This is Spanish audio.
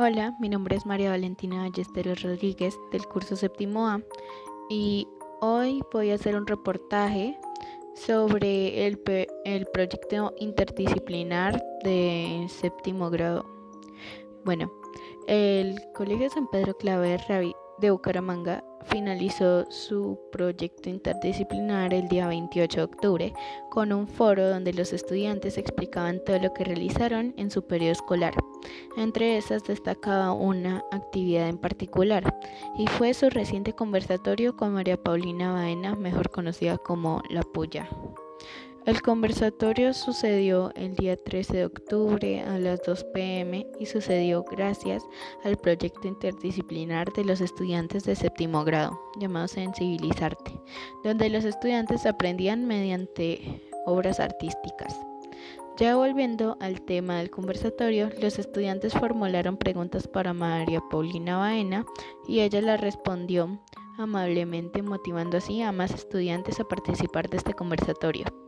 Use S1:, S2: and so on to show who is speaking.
S1: Hola, mi nombre es María Valentina Ballesteros Rodríguez del curso séptimo A y hoy voy a hacer un reportaje sobre el, el proyecto interdisciplinar de séptimo grado. Bueno, el Colegio San Pedro Claver de Bucaramanga finalizó su proyecto interdisciplinar el día 28 de octubre con un foro donde los estudiantes explicaban todo lo que realizaron en su periodo escolar. Entre esas destacaba una actividad en particular y fue su reciente conversatorio con María Paulina Baena, mejor conocida como La Puya. El conversatorio sucedió el día 13 de octubre a las 2 pm y sucedió gracias al proyecto interdisciplinar de los estudiantes de séptimo grado llamado Sensibilizarte, donde los estudiantes aprendían mediante obras artísticas. Ya volviendo al tema del conversatorio, los estudiantes formularon preguntas para María Paulina Baena y ella las respondió amablemente, motivando así a más estudiantes a participar de este conversatorio.